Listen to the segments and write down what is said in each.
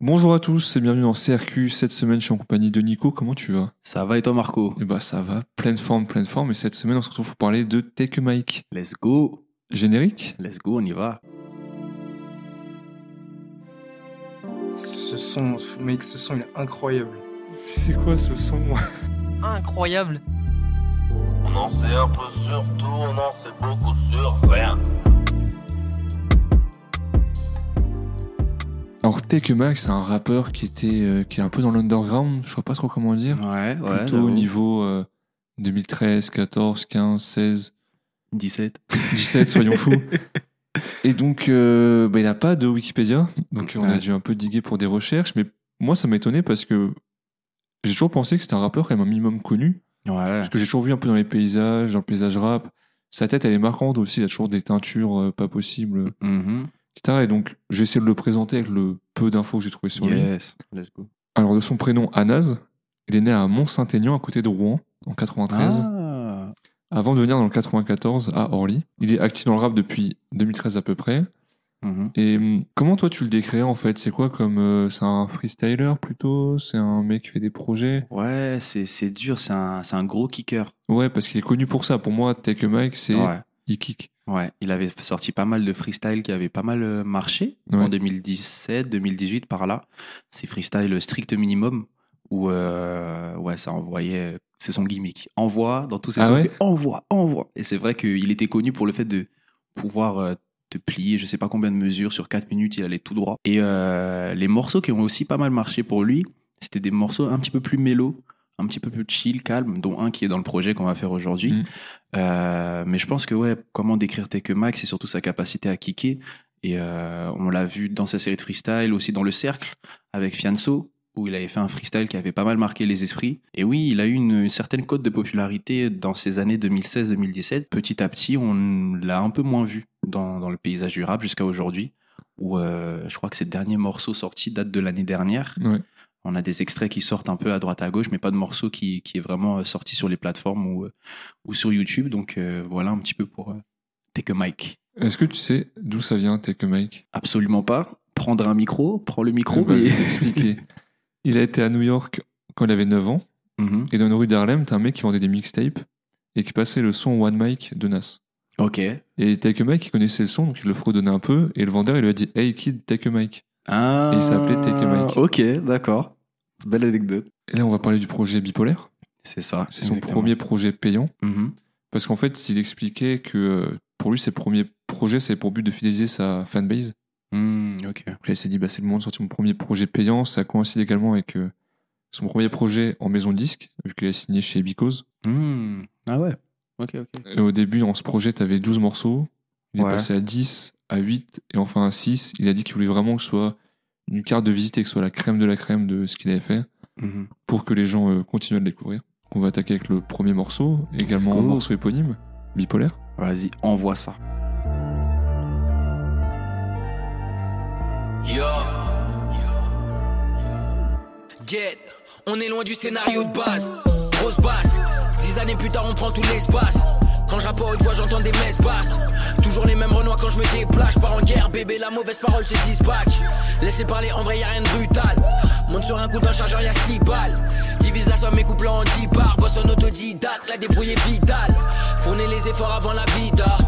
Bonjour à tous et bienvenue dans CRQ. Cette semaine, je suis en compagnie de Nico. Comment tu vas? Ça va et toi Marco? Eh bah ça va, pleine forme, pleine forme. Et cette semaine, on se retrouve pour parler de Take a Mic. Let's go Générique? Let's go, on y va. Ce son, mec, ce son il est incroyable. C'est quoi ce son? Incroyable. On en sait un peu sur tout, on en sait beaucoup sur rien. Alors Take a Mic, c'est un rappeur qui était euh, qui est un peu dans l'underground, je sais pas trop comment dire. Ouais, ouais. Plutôt au niveau euh, 2013, 14, 15, 16, 17. 17, soyons fous. Et donc, euh, bah, il n'a pas de Wikipédia, donc on a dû un peu diguer pour des recherches, mais moi ça m'étonnait parce que j'ai toujours pensé que c'était un rappeur quand même un minimum connu, Ouais. parce que j'ai toujours vu un peu dans les paysages, dans le paysage rap. Sa tête elle est marquante aussi, il a toujours des teintures euh, pas possibles, Mhm. Etc. Et donc j'ai essayé de le présenter avec le peu d'infos que j'ai trouvé sur lui. Yes. Let's go. Alors de son prénom Anas, il est né à Mont-Saint-Aignan à côté de Rouen en 93. Ah. Avant de venir dans le 94 à Orly. Il est actif dans le rap depuis 2013 à peu près. Mhm. Et hum, comment toi tu le décrirais en fait? C'est quoi comme euh, c'est un freestyler plutôt? C'est un mec qui fait des projets? Ouais, c'est c'est dur, c'est un, c'est un gros kicker. Ouais, parce qu'il est connu pour ça. Pour moi, Take a Mic, c'est Ouais. il kick. Ouais, il avait sorti pas mal de freestyle qui avaient pas mal euh, marché Ouais. en 2017, 2018 par là. C'est freestyle strict minimum où euh, ouais, ça envoyait c'est son gimmick. Envoie dans tous ses Ah ouais? envoie, envoie. Et c'est vrai qu'il était connu pour le fait de pouvoir euh, te plier, je sais pas combien de mesures sur 4 minutes, il allait tout droit. Et euh, les morceaux qui ont aussi pas mal marché pour lui, c'était des morceaux un petit peu plus mélo, un petit peu plus chill, calme, dont un qui est dans le projet qu'on va faire aujourd'hui. Mm. Euh, mais je pense que ouais, comment décrire Take Mic, c'est surtout sa capacité à kicker. Et euh, on l'a vu dans sa série de freestyle, aussi dans le cercle avec Fianso, où il avait fait un freestyle qui avait pas mal marqué les esprits. Et oui, il a eu une, une certaine cote de popularité dans ces années 2016-2017. Petit à petit, on l'a un peu moins vu dans, dans le paysage du rap jusqu'à aujourd'hui, où euh, je crois que ses derniers morceaux sortis datent de l'année dernière. Ouais. On a des extraits qui sortent un peu à droite à gauche, mais pas de morceau qui, qui est vraiment euh, sorti sur les plateformes ou, euh, ou sur YouTube. Donc euh, voilà un petit peu pour euh, Take a Mic. Est-ce que tu sais d'où ça vient Take a Mic? Absolument pas. Prendre un micro, prends le micro. Ben, Je mais- vais t'expliquer. Il a été à New York quand il avait 9 ans. Mhm. Et dans une rue d'Harlem, t'as un mec qui vendait des mixtapes et qui passait le son One Mic de Nas. Ok. Et Take a Mic, il connaissait le son, donc il le fredonnait un peu. Et le vendeur, il lui a dit Hey kid, take a mic. Ah, Et il s'appelait Take a Mic. Ok, d'accord. Belle anecdote. Et là, on va parler du projet bipolaire. C'est ça. C'est son exactement. premier projet payant. Mhm. Parce qu'en fait, il expliquait que euh, pour lui, ses premiers projets, c'est pour but de fidéliser sa fanbase. Hmm, ok. Il s'est dit, bah, c'est le moment de sortir mon premier projet payant. Ça coïncide également avec euh, son premier projet en maison de disque, vu qu'il a signé chez Because. Hmm. Ah ouais. Ok, ok. Et au début, dans ce projet, tu avais 12 morceaux. Il est passé à 10, à 8 et enfin à 6. Il a dit qu'il voulait vraiment que ce soit une carte de visite et que ce soit la crème de la crème de ce qu'il avait fait Mhm. pour que les gens euh, continuent à le découvrir. On va attaquer avec le premier morceau, également un morceau éponyme, bipolaire. Vas-y, envoie ça. Yo, Get, on est loin du scénario de base. Grosse basse, dix années plus tard on prend tout l'espace. Quand je rappe haute voix j'entends des messes basses. Toujours les mêmes renois quand je me déplace. Je pars en guerre bébé la mauvaise parole c'est dispatch Laissez parler en vrai y'a rien de brutal. Monte sur un coup d'un chargeur y'a 6 balles. Divise la somme et couple en 10 parts. Bosse en autodidacte, la débrouille est vitale. Fournez les efforts avant la vida.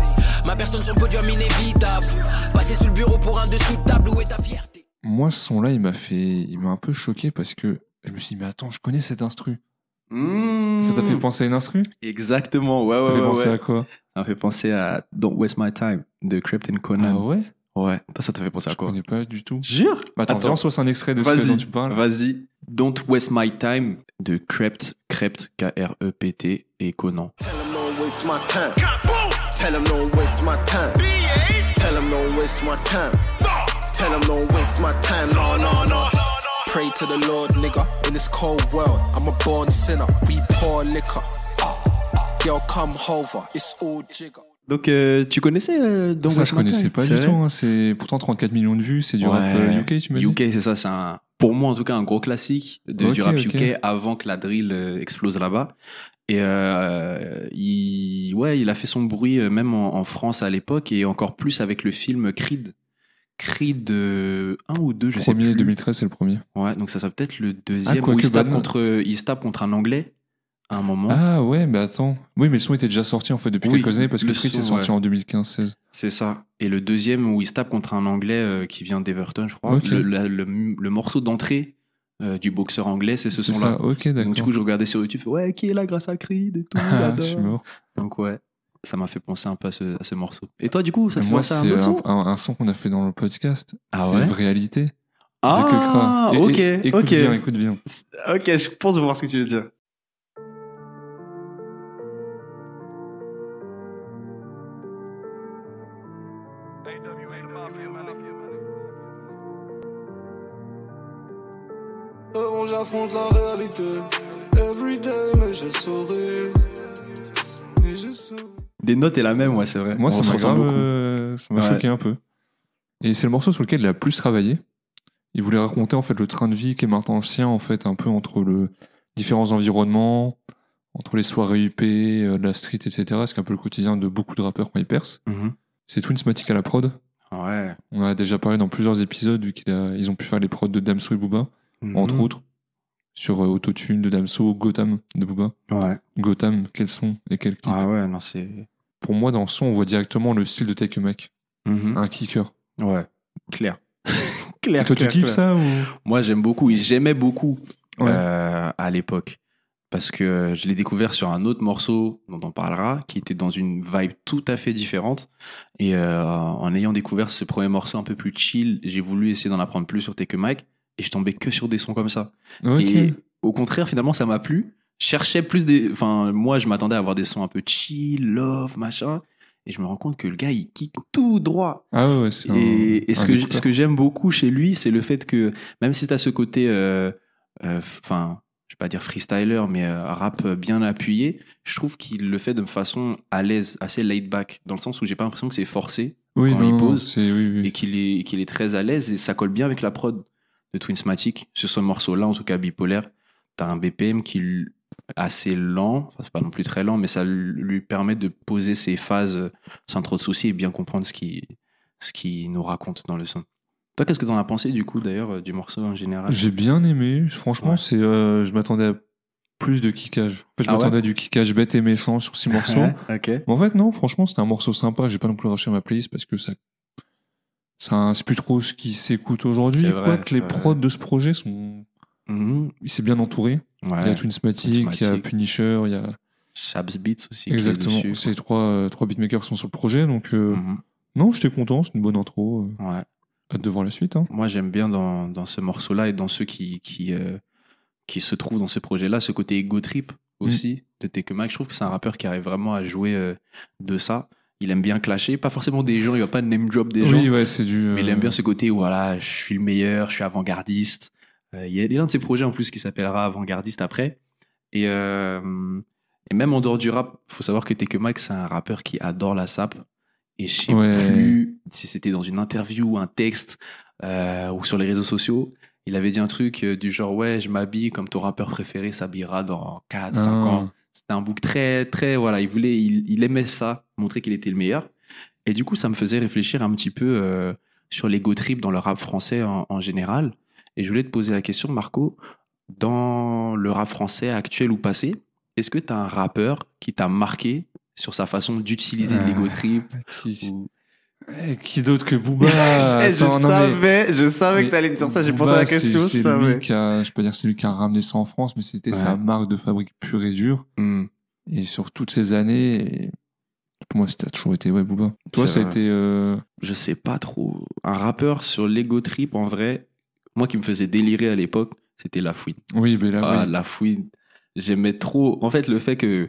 Ma personne sur le podium inévitable. Passer sous le bureau pour un dessous de table Où est ta fierté? Moi, ce son-là, il m'a fait, il m'a un peu choqué parce que je me suis dit, mais attends, je connais cet instru. Ça t'a fait penser à une instru? Exactement, ouais, Ça ouais, t'a fait ouais, penser ouais. à quoi? Ça m'a fait penser à Don't Waste My Time de Krypton Ah Conan. ouais? Ouais. Toi, ça t'a fait penser à Je quoi? connais pas du tout. Jure? Bah, attends, viens, se passe un extrait de ce dont tu parles. Vas-y. Don't Waste My Time de Crept, Crept, K-R-E-P-T et Conan. Tell 'em don't waste my time. Tell 'em don't waste my time. Tell 'em don't waste my time. Tell 'em don't waste my time. No, no, no. Pray to the Lord, nigga. In this cold world, I'm a born sinner. We pour liquor. Girl, come over. It's all jigger. Donc, euh, tu connaissais euh, Don't Ça, je My connaissais pas du tout. hein. C'est pourtant 34 millions de vues. C'est du rap Ouais. euh, UK, tu m'as dit UK, c'est ça, c'est un, pour moi en tout cas, un gros classique de, du rap ok. UK avant que la drill euh, explose là-bas. Et euh, il, ouais, il a fait son bruit même en, en France à l'époque et encore plus avec le film Creed. Creed euh, 1 ou 2, je sais premier, plus. 2013, c'est le premier. Ouais, donc ça serait peut-être le deuxième Ah, quoique où il se, tape contre, il se tape contre un Anglais à un moment. Ah ouais, mais attends. Oui, mais le son était déjà sorti en fait depuis Oui, quelques années parce que le Creed c'est son, sorti ouais. en 2015-16. C'est ça. Et le deuxième où il se tape contre un Anglais euh, qui vient d'Everton, je crois. Le, la- le- le morceau d'entrée euh, du boxeur anglais, c'est ce C'est son-là. ça, ok, d'accord. Donc du coup, je regardais sur YouTube, ouais, qui est là grâce à Creed et tout, Ah, je suis mort. Donc ouais, ça m'a fait penser un peu à ce, à ce morceau. Et toi, du coup, ça te fait Moi, penser à c'est un autre son? un, un- un son qu'on a fait dans le podcast. Ah c'est ouais? Réalité. de Ah. Et- ok, et- écoute ok. bien, écoute bien. Ok, je pense voir ce que tu veux dire. J'affronte la réalité Everyday mais je saurai Des notes est la même, ouais, c'est vrai. Moi, ça m'a ressemble grave, beaucoup. euh, ça m'a Ouais. choqué un peu. Et c'est le morceau sur lequel il a plus travaillé. Il voulait raconter en fait le train de vie qui est maintenant ancien en fait un peu entre le différents environnements, entre les soirées UP, euh, la street, etc. Ce qui est un peu le quotidien de beaucoup de rappeurs quand ils percent. Mhm. C'est Twinsmatic à la prod. Ouais. On a déjà parlé dans plusieurs épisodes vu qu'ils ont pu faire les prods de Damso et Booba, entre Mhm. autres. Sur euh, Autotune de Damso, Gotham de Booba. Ouais. Gotham, quel son et quel clip. Ah ouais, non, c'est. Pour moi, dans le son, on voit directement le style de Take a Mac. Mhm. Un kicker. Ouais. Clair. clair. Et toi, tu kiffes ça ou... Moi, j'aime beaucoup j'aimais beaucoup Ouais. euh, à l'époque. Parce que je l'ai découvert sur un autre morceau dont on parlera, qui était dans une vibe tout à fait différente. Et euh, en ayant découvert ce premier morceau un peu plus chill, j'ai voulu essayer d'en apprendre plus sur Take a Mic. Et je tombais que sur des sons comme ça. Et au contraire, finalement, ça m'a plu. Je cherchais plus des. Enfin, moi, je m'attendais à avoir des sons un peu chill, love, machin. Et je me rends compte que le gars, il kick tout droit. Ah ouais, ouais, c'est un- Et, et ce, que, ce que j'aime beaucoup chez lui, c'est le fait que même si tu as ce côté, euh, euh, enfin, je vais pas dire freestyler, mais euh, rap bien appuyé, je trouve qu'il le fait de façon à l'aise, assez laid back, dans le sens où j'ai pas l'impression que c'est forcé oui, quand non, il pose, oui, oui. et qu'il est, qu'il est très à l'aise et ça colle bien avec la prod de Twinsmatic. Sur ce morceau-là, en tout cas bipolaire, tu as un BPM qui est assez lent, enfin, c'est pas non plus très lent, mais ça lui permet de poser ses phases euh, sans trop de soucis et bien comprendre ce qu'il ce qui nous raconte dans le son. Toi, qu'est-ce que t'en as pensé du coup d'ailleurs euh, du morceau en général? J'ai bien aimé. Franchement, Ouais. c'est, euh, je m'attendais à plus de kickage. En fait, je Ah ouais? m'attendais à du kickage bête et méchant sur six morceaux. Mais en fait, non, franchement, c'était un morceau sympa. J'ai pas non plus rushé ma playlist parce que ça. C'est plus trop ce qui s'écoute aujourd'hui. Quoique les prods de ce projet sont. Mhm. Il s'est bien entouré. Ouais. Il y a Twinsmatic, il y a. Punisher, il y a. Shabs Beats aussi. Exactement. dessus, Ces trois, euh, trois beatmakers sont sur le projet. Donc, euh, Mhm. non, j'étais content. C'est une bonne intro. euh, Ouais. Hâte de voir la suite. Hein. Moi, j'aime bien dans, dans ce morceau-là et dans ceux qui, qui, euh, qui se trouvent dans ce projet-là, ce côté ego trip aussi de Take a Mac. Je trouve que c'est un rappeur qui arrive vraiment à jouer euh, de ça. Il aime bien clasher, pas forcément des gens, il va pas name drop des gens, Oui, ouais, c'est du. mais il aime euh, bien ce côté où voilà, je suis le meilleur, je suis avant-gardiste. Euh, il y a l'un de ses projets en plus qui s'appellera Avant-gardiste après. Et, euh, et même en dehors du rap, faut savoir que a Mac, c'est un rappeur qui adore la sap. Et je sais Ouais. plus si c'était dans une interview, un texte euh, ou sur les réseaux sociaux. Il avait dit un truc du genre ouais, je m'habille comme ton rappeur préféré s'habillera dans 4, 5 Ah. ans. C'était un book très, très, voilà, il voulait, il, il aimait ça, montrer qu'il était le meilleur. Et du coup, ça me faisait réfléchir un petit peu euh, sur l'ego trip dans le rap français en, en général. Et je voulais te poser la question, Marco, dans le rap français actuel ou passé, est-ce que tu as un rappeur qui t'a marqué sur sa façon d'utiliser Ah. l'ego trip Qui, ou- Eh, qui d'autre que Booba je Attends, non, mais- savais, je savais mais que t'allais dire ça, j'ai pensé à la question. C'est lui qui a, je peux dire, c'est lui qui a ramené ça en France, mais c'était Ouais. sa marque de fabrique pure et dure. Hmm. Et sur toutes ces années, pour moi, c'était toujours été ouais, Booba. Toi, ça a été. euh, je sais pas trop. Un rappeur sur l'ego trip, en vrai, moi qui me faisait délirer à l'époque, c'était La Fouine. Oui, mais là, Ah, oui. La Fouine, j'aimais trop. En fait, le fait que.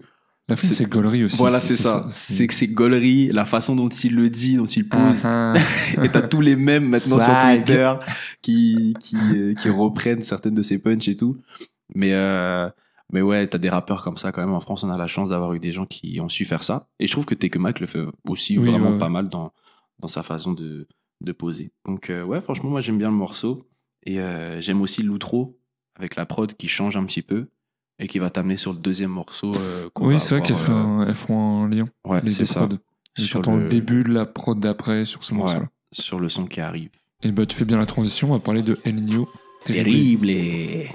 La fin, c'est- gaulerie aussi. voilà, c'est ça. C'est que c'est gaulerie, la façon dont il le dit, dont il pose. Ah, Et t'as tous les mêmes maintenant sur. Twitter qui, qui, euh, qui reprennent certaines de ses punchs et tout. Mais, euh, mais ouais, t'as des rappeurs comme ça quand même. En France, on a la chance d'avoir eu des gens qui ont su faire ça. Et je trouve que Take a Mac le fait aussi Oui, vraiment ouais, pas mal dans, dans sa façon de, de poser. Donc euh, ouais, franchement, moi j'aime bien le morceau. Et euh, j'aime aussi l'outro avec la prod qui change un petit peu et qui va t'amener sur le deuxième morceau. euh, Oui, c'est vrai qu'elles font elles font un lien. ouais, c'est ça. Sur J'entends le- le début de la prod d'après sur ce Ouais. morceau-là. sur le son qui arrive. Et bah, tu fais bien la transition, on va parler de El Niño. Terrible. El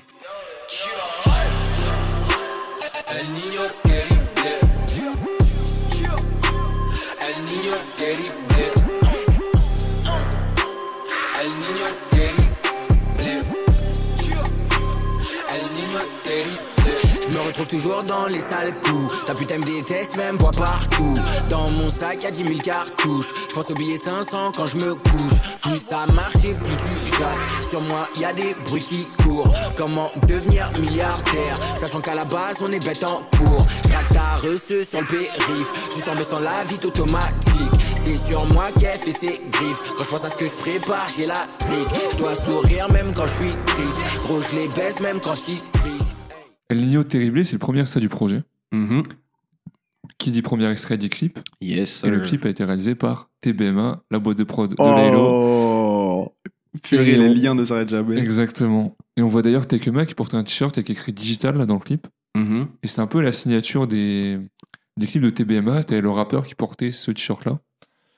Toujours dans les sales coups. Ta putain me déteste, même voit partout. Dans mon sac, y'a 10 000 cartouches. Je pense au billet de 500 quand je me couche. Plus ça marche et plus tu jappes. Sur moi, y a des bruits qui courent. Comment devenir milliardaire? Sachant qu'à la base, on est bête en cours. Ta reçue sur le périph. Juste en baissant la vite automatique. C'est sur moi qu'elle fait ses griffes. Quand je pense à ce que je prépare, j'ai la trique. Je dois sourire même quand je suis triste. Gros, je les baisse même quand ils crient. El Niño Terrible, c'est le premier extrait du projet. Mhm. Qui dit premier extrait dit clip. Yes. Et le clip a été réalisé par TBMA, la boîte de prod de Laylo. Oh Purée, Et les on- liens ne s'arrêtent jamais. Exactement. Et on voit d'ailleurs Tekema qui porte un t-shirt avec écrit digital là dans le clip. Mhm. Et c'est un peu la signature des, des clips de TBMA. T'avais le rappeur qui portait ce t-shirt-là.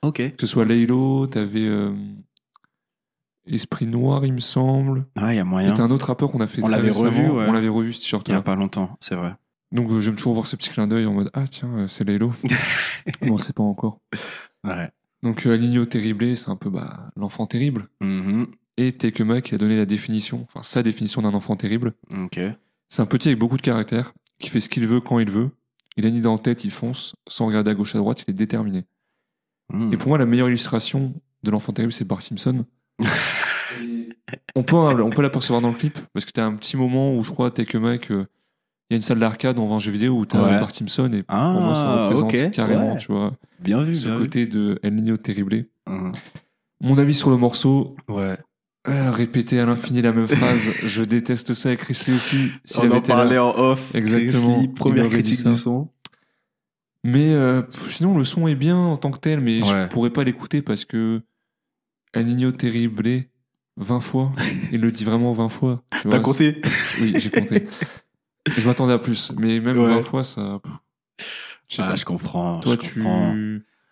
Ok. Que ce soit Laylo, t'avais euh, Esprit Noir, il me semble. Ah, il y a moyen. t'as un autre rappeur qu'on a fait On l'avait revu, ouais. On l'avait revu ce Il y a pas longtemps, c'est vrai. Donc euh, j'aime toujours voir ce petit clin d'œil en mode Ah tiens, euh, c'est Laylo. bon, c'est pas encore. Ouais. Donc euh, Aligno Terrible, c'est un peu bah, l'enfant terrible. Mhm. Et Tekema qui a donné la définition, enfin sa définition d'un enfant terrible. C'est un petit avec beaucoup de caractère, qui fait ce qu'il veut quand il veut. Il a une idée en tête, il fonce, sans regarder à gauche à droite, il est déterminé. Mhm. Et pour moi, la meilleure illustration de l'enfant terrible, c'est Bart Simpson. on peut, on peut l'apercevoir dans le clip, parce que t'as un petit moment où je crois, Tekema, que il y a une salle d'arcade, on vend un jeu vidéo où t'as Ouais. Bart Simpson, et Ah, pour moi, ça représente ok, carrément, ouais. tu vois, Bien vu, ce bien vu. côté de El Niño Terrible. Mhm. Mon avis sur le morceau, Ouais. euh, répéter à l'infini la même phrase, je déteste ça, et Chris Lee aussi, s'il On en là. parlait en off. Exactement. Chris Lee, Il première critique du son. Mais euh, sinon, le son est bien en tant que tel, mais je Ouais. pourrais pas l'écouter parce que El Niño Terrible 20 fois, il le dit vraiment 20 fois. tu T'as vois, compté Oui, j'ai compté. je m'attendais à plus, mais même Ouais. 20 fois, ça. je sais Ah, pas. je comprends. Toi, je tu. comprends.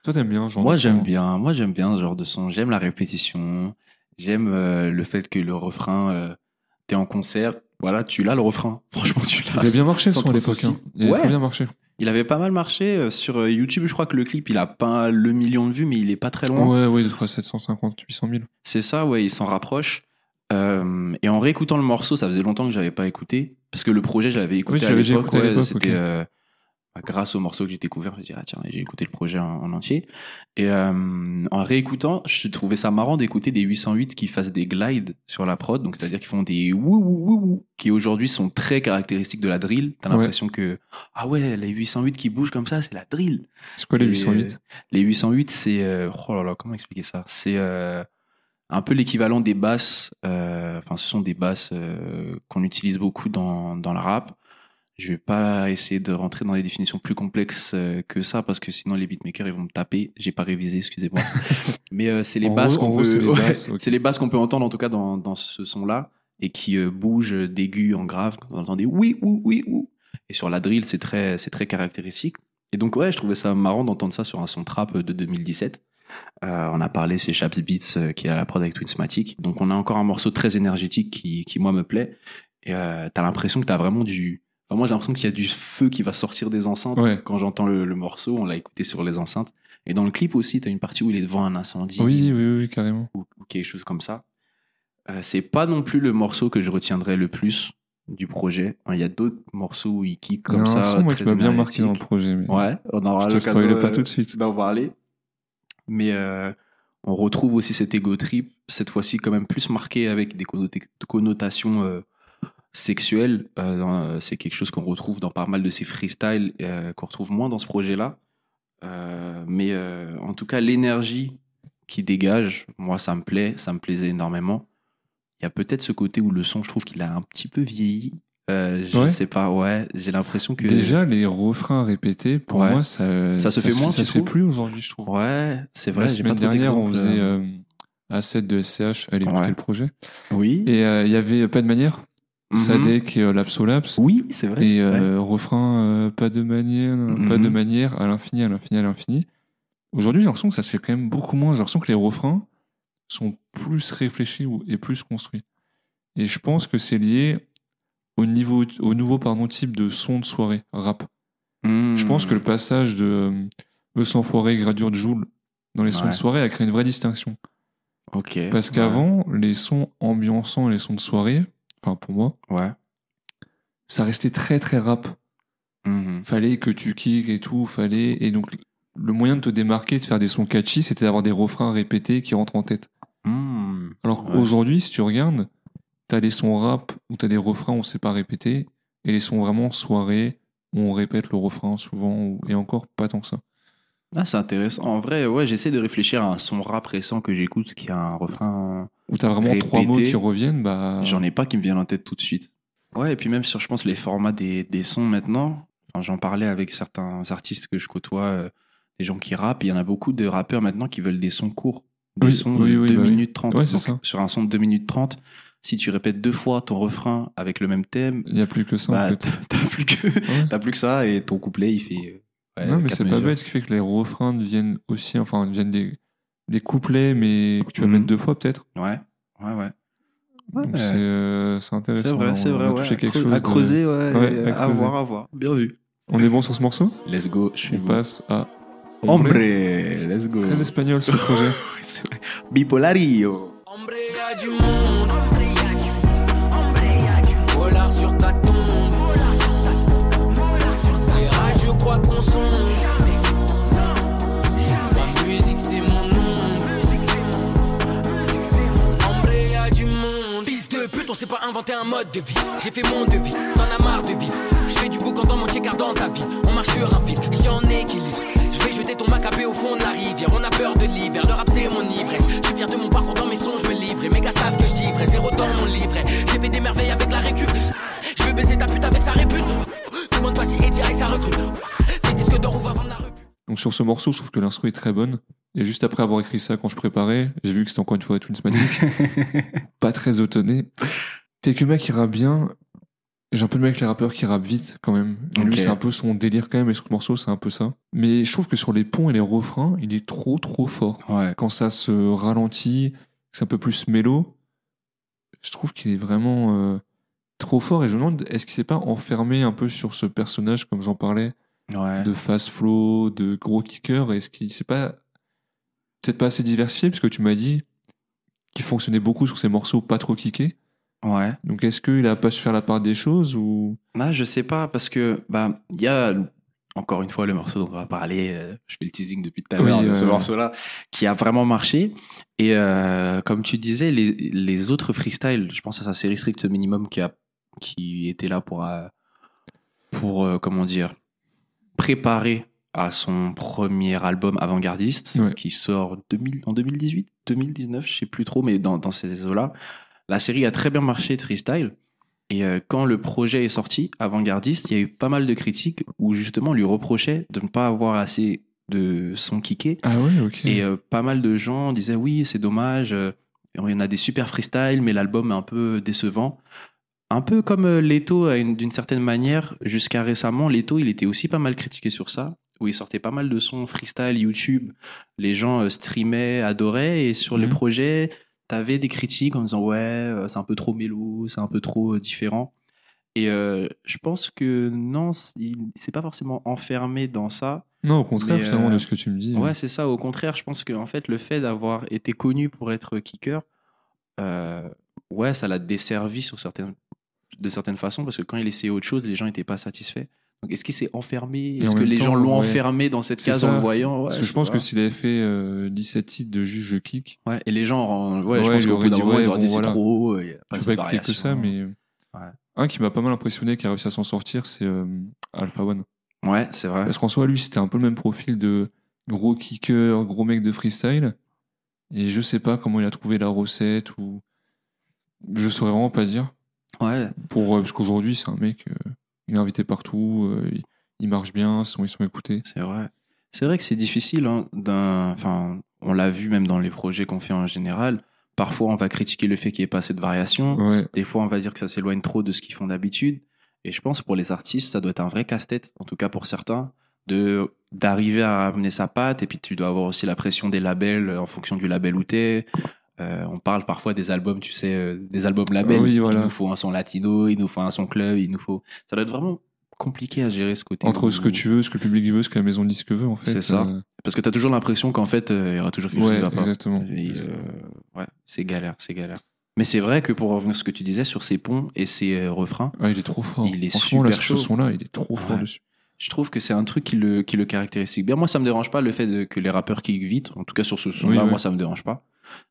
Toi, t'aimes bien, genre. Moi, j'aime bien. Moi, j'aime bien ce genre de son. J'aime la répétition. J'aime euh, le fait que le refrain, euh, t'es en concert, voilà, tu l'as le refrain. Franchement, tu l'as. Il a bien marché Sans son à trop l'époque. hein. Il a Ouais. très bien marché. Il avait pas mal marché euh, sur euh, YouTube. Je crois que le clip, il a pas le million de vues, mais il est pas très loin. Ouais, ouais, de quoi 750, 800 000. C'est ça, ouais, il s'en rapproche. Euh, et en réécoutant le morceau, ça faisait longtemps que j'avais pas écouté, parce que le projet, j'avais écouté tu à l'avais l'époque. écouté à ouais, l'époque, C'était ok. euh, grâce au morceau que j'ai découvert, je me dit, ah tiens, j'ai écouté le projet en, en entier. Et euh, en réécoutant, je trouvais ça marrant d'écouter des 808 qui fassent des glides sur la prod, donc c'est-à-dire qu'ils font des wou wou wou qui aujourd'hui sont très caractéristiques de la drill. T'as Ouais. l'impression que, ah ouais, les 808 qui bougent comme ça, c'est la drill. C'est quoi les Et, 808 Les 808, c'est. euh, oh là là, comment expliquer ça? C'est euh, un peu l'équivalent des basses. euh, Enfin, ce sont des basses euh, qu'on utilise beaucoup dans, dans le rap. Je vais pas essayer de rentrer dans des définitions plus complexes euh, que ça parce que sinon les beatmakers ils vont me taper. J'ai pas révisé, excusez-moi. Mais euh, c'est les basses qu'on peut. c'est les ouais, les basses qu'on peut entendre en tout cas dans, dans ce son-là et qui euh, bougent d'aigu en grave. On entend des oui, oui, oui, oui. Et sur la drill, c'est très, c'est très caractéristique. Et donc, ouais, je trouvais ça marrant d'entendre ça sur un son trap de 2017. Euh, on a parlé, c'est Chaps Beats euh, qui est à la prod avec Twinsmatic. Donc, on a encore un morceau très énergétique qui, qui moi, me plaît. Et euh, t'as l'impression que t'as vraiment du. Enfin, moi, j'ai l'impression qu'il y a du feu qui va sortir des enceintes. Ouais. Quand j'entends le, le morceau, on l'a écouté sur les enceintes. Et dans le clip aussi, t'as une partie où il est devant un incendie Oui, oui, oui, carrément. ou, ou quelque chose comme ça. Euh, c'est pas non plus le morceau que je retiendrai le plus du projet. Il y a d'autres morceaux où il kick Il y a comme un ça. son, moi, qui m'a bien marqué dans le projet. Mais Ouais, on aura je te pas tout de suite. d'en parler. Mais euh, on retrouve aussi cet ego trip, cette fois-ci quand même plus marqué avec des connotations euh, sexuelles. Euh, dans- c'est quelque chose qu'on retrouve dans pas mal de ces freestyles, euh, qu'on retrouve moins dans ce projet-là. Euh, mais euh, en tout cas, l'énergie qui dégage, moi, ça me plaît, ça me plaisait énormément. Il y a peut-être ce côté où le son, je trouve qu'il a un petit peu vieilli. Euh, je Ouais. sais pas, ouais, j'ai l'impression que. Déjà, les refrains répétés, pour Ouais. moi, ça, Ça se fait moins, Ça se fait plus aujourd'hui, je trouve. Ouais, c'est vrai. La pas semaine trop dernière, on faisait euh, euh, A7 de SCH, aller écouter Ouais. le projet. Oui. Et euh, il y avait pas de manière, Mhm. Sadek et euh, Lapsolaps. Oui, c'est vrai. Et ouais. euh, refrain, euh, pas de manière, pas Mhm. de manière, à l'infini, à l'infini, à l'infini. Aujourd'hui, j'ai l'impression que ça se fait quand même beaucoup moins. J'ai l'impression que les refrains, sont plus réfléchis ou- et plus construits. Et je pense que c'est lié au, niveau, au nouveau pardon, type de son de soirée, rap. Hmm. Je pense que le passage de euh, Eus l'Enfoiré, Gradure de Joule dans les sons Ouais. de soirée a créé une vraie distinction. Ok. Parce Ouais. qu'avant, les sons ambiançants et les sons de soirée, enfin pour moi, Ouais. ça restait très très rap. Mhm. Fallait que tu kicks et tout, fallait. Et donc, le moyen de te démarquer, de faire des sons catchy, c'était d'avoir des refrains répétés qui rentrent en tête. Hmm. Alors Ouais. qu'aujourd'hui, si tu regardes, t'as les sons rap où t'as des refrains où c'est pas répété, et les sons vraiment soirée où on répète le refrain souvent, ou- et encore pas tant que ça. Ah, c'est intéressant. En vrai, ouais, j'essaie de réfléchir à un son rap récent que j'écoute qui a un refrain. Où t'as vraiment trois mots qui reviennent, bah. J'en ai pas qui me viennent en tête tout de suite. Ouais, et puis même sur, je pense, les formats des, des sons maintenant. Enfin, J'en parlais avec certains artistes que je côtoie, euh, des gens qui rappent. Il y en a beaucoup de rappeurs maintenant qui veulent des sons courts. Des Oui, sons oui, de oui, 2 bah minutes 30. Ouais, c'est Donc, ça. Sur un son de 2 minutes 30, si tu répètes deux fois ton refrain avec le même thème, Il y a plus que ça, bah, en fait. t'as plus que Ouais. plus que ça et ton couplet il fait. ouais, non, mais c'est pas bête, ce qui fait que les refrains deviennent aussi, enfin, deviennent des, des couplets, mais que tu vas Mhm. mettre deux fois peut-être. Ouais, ouais, ouais. Donc Ouais. c'est euh, intéressant. C'est vrai, c'est on vrai. Ouais. quelque chose à de- creuser, ouais. Ouais, à à creuser. voir, à voir. Bien vu. On est bon sur ce morceau? Let's go. Je suis On passe à Hombre, let's go. Très espagnol ce projet. C'est vrai. Bipolario. Hombre, a du monde. Sait pas inventer un mode de vie. J'ai fait mon devis, t'en as marre de vivre. Je fais du boucan dans mon car dans ta vie. On marche sur un fil, je en équilibre. Je vais jeter ton macabé au fond de la rivière. On a peur de l'hiver, le rap c'est mon ivresse. Je fier de mon parcours dans mes sons, je me livre. Et mes gars savent que je vrai, zéro dans mon livret. J'ai fait des merveilles avec la récup. Je veux baiser ta pute avec sa répute. Demande pas si Eddie High ça recrute. Fais disque d'or ou va vendre la repu. Donc sur ce morceau, je trouve que l'instru est très bonne. Et juste après avoir écrit ça, quand je préparais, j'ai vu que c'était encore une fois Twinsmatic. pas très autonné. T'es que mec qui rappe bien. J'ai un peu de mal avec les rappeurs qui rappent vite quand même. Et. Lui, c'est un peu son délire quand même. Et le morceau, c'est un peu ça. Mais je trouve que sur les ponts et les refrains, il est trop trop fort. Ouais. Quand ça se ralentit, c'est un peu plus mélo, je trouve qu'il est vraiment euh, trop fort. Et je me demande, est-ce qu'il s'est pas enfermé un peu sur ce personnage, comme j'en parlais, Ouais. de fast flow, de gros kicker Est-ce qu'il s'est pas peut-être pas assez diversifié Parce que tu m'as dit qu'il fonctionnait beaucoup sur ces morceaux pas trop kickés. Ouais. Donc est-ce qu'il a pas su faire la part des choses ou? Ah, je sais pas, parce que, bah, il y a, encore une fois, le morceau dont on va parler, euh, je fais le teasing depuis tout à l'heure, de ce euh, morceau-là, qui a vraiment marché. Et euh, comme tu disais, les, les autres freestyles, je pense à sa série Strict Minimum qui, a, qui était là pour, euh, pour euh, comment dire, préparer à son premier album avant-gardiste, Ouais. qui sort 2000, en 2018, 2019, je sais plus trop, mais dans, dans ces eaux-là. La série a très bien marché de freestyle. Et euh, quand le projet est sorti, avant-gardiste, il y a eu pas mal de critiques où justement on lui reprochait de ne pas avoir assez de son kické. Ah ouais, ok. Et euh, pas mal de gens disaient oui, c'est dommage, euh, il y en a des super freestyles, mais l'album est un peu décevant. Un peu comme euh, Leto, d'une certaine manière, jusqu'à récemment, Leto, il était aussi pas mal critiqué sur ça, où il sortait pas mal de sons freestyle YouTube, les gens euh, streamaient, adoraient, et sur les Mhm. projets, t'avais des critiques en disant ouais, euh, c'est un peu trop mélo, c'est un peu trop euh, différent. Et euh, je pense que non, il s'est pas forcément enfermé dans ça. non, au contraire, finalement, euh, de ce que tu me dis. Ouais, c'est ça. Au contraire, je pense que en fait, le fait d'avoir été connu pour être kicker, euh, ouais, ça l'a desservi sur certaines, de certaines façons parce que quand il essayait autre chose, les gens n'étaient pas satisfaits. Est-ce qu'il s'est enfermé? Et Est-ce en que les temps, gens l'ont ouais. enfermé dans cette case ça. en le voyant? Ouais, Parce que je pense pas. que s'il avait fait euh, 17 titres de juste je kick, Ouais, et les gens, en- ouais, je pense qu'au bout d'un moment, ils auraient dit c'est trop. y a pas peux pas écouter que ça, variation. mais un qui m'a pas mal impressionné, qui a réussi à s'en sortir, c'est euh, Alpha One. Ouais, c'est vrai. Parce qu'en soi, lui, c'était un peu le même profil de gros kicker, gros mec de freestyle. Et je sais pas comment il a trouvé la recette ou. Je saurais vraiment pas dire. Ouais, Pour, euh, parce qu'aujourd'hui, c'est un mec, euh, il est invité partout, euh, il, il marche bien, son- ils sont écoutés. c'est vrai. C'est vrai que c'est difficile. hein, d'un- enfin, on l'a vu même dans les projets qu'on fait en général. Parfois, on va critiquer le fait qu'il n'y ait pas assez de variation. Ouais, Des fois, on va dire que ça s'éloigne trop de ce qu'ils font d'habitude. Et je pense pour les artistes, ça doit être un vrai casse-tête, en tout cas pour certains, de d'arriver à amener sa patte. Et puis, tu dois avoir aussi la pression des labels euh, en fonction du label où t'es. Euh, on parle parfois des albums, tu sais, euh, des albums labels. Oui, voilà. Il nous faut un son latino, il nous faut un son club, il nous faut. Ça doit être vraiment compliqué à gérer ce côté. Entre où- ce que tu veux, ce que le public veut, ce que la maison de disque veut, en fait. C'est ça. euh, Parce que t'as toujours l'impression qu'en fait, il y aura toujours quelque chose qui va pas. exactement. Et, ouais, c'est galère, c'est galère. Mais c'est vrai que pour revenir à ce que tu disais sur ces ponts et ces refrains, Ah, il est trop fort. Il est Franchement, là, super sur ce son-là, il est trop fort Ouais. dessus. je trouve que c'est un truc qui le, qui le caractérise bien. Moi, ça me dérange pas le fait de- que les rappeurs kick vite. En tout cas, sur ce son-là, Oui, moi, ça me dérange pas.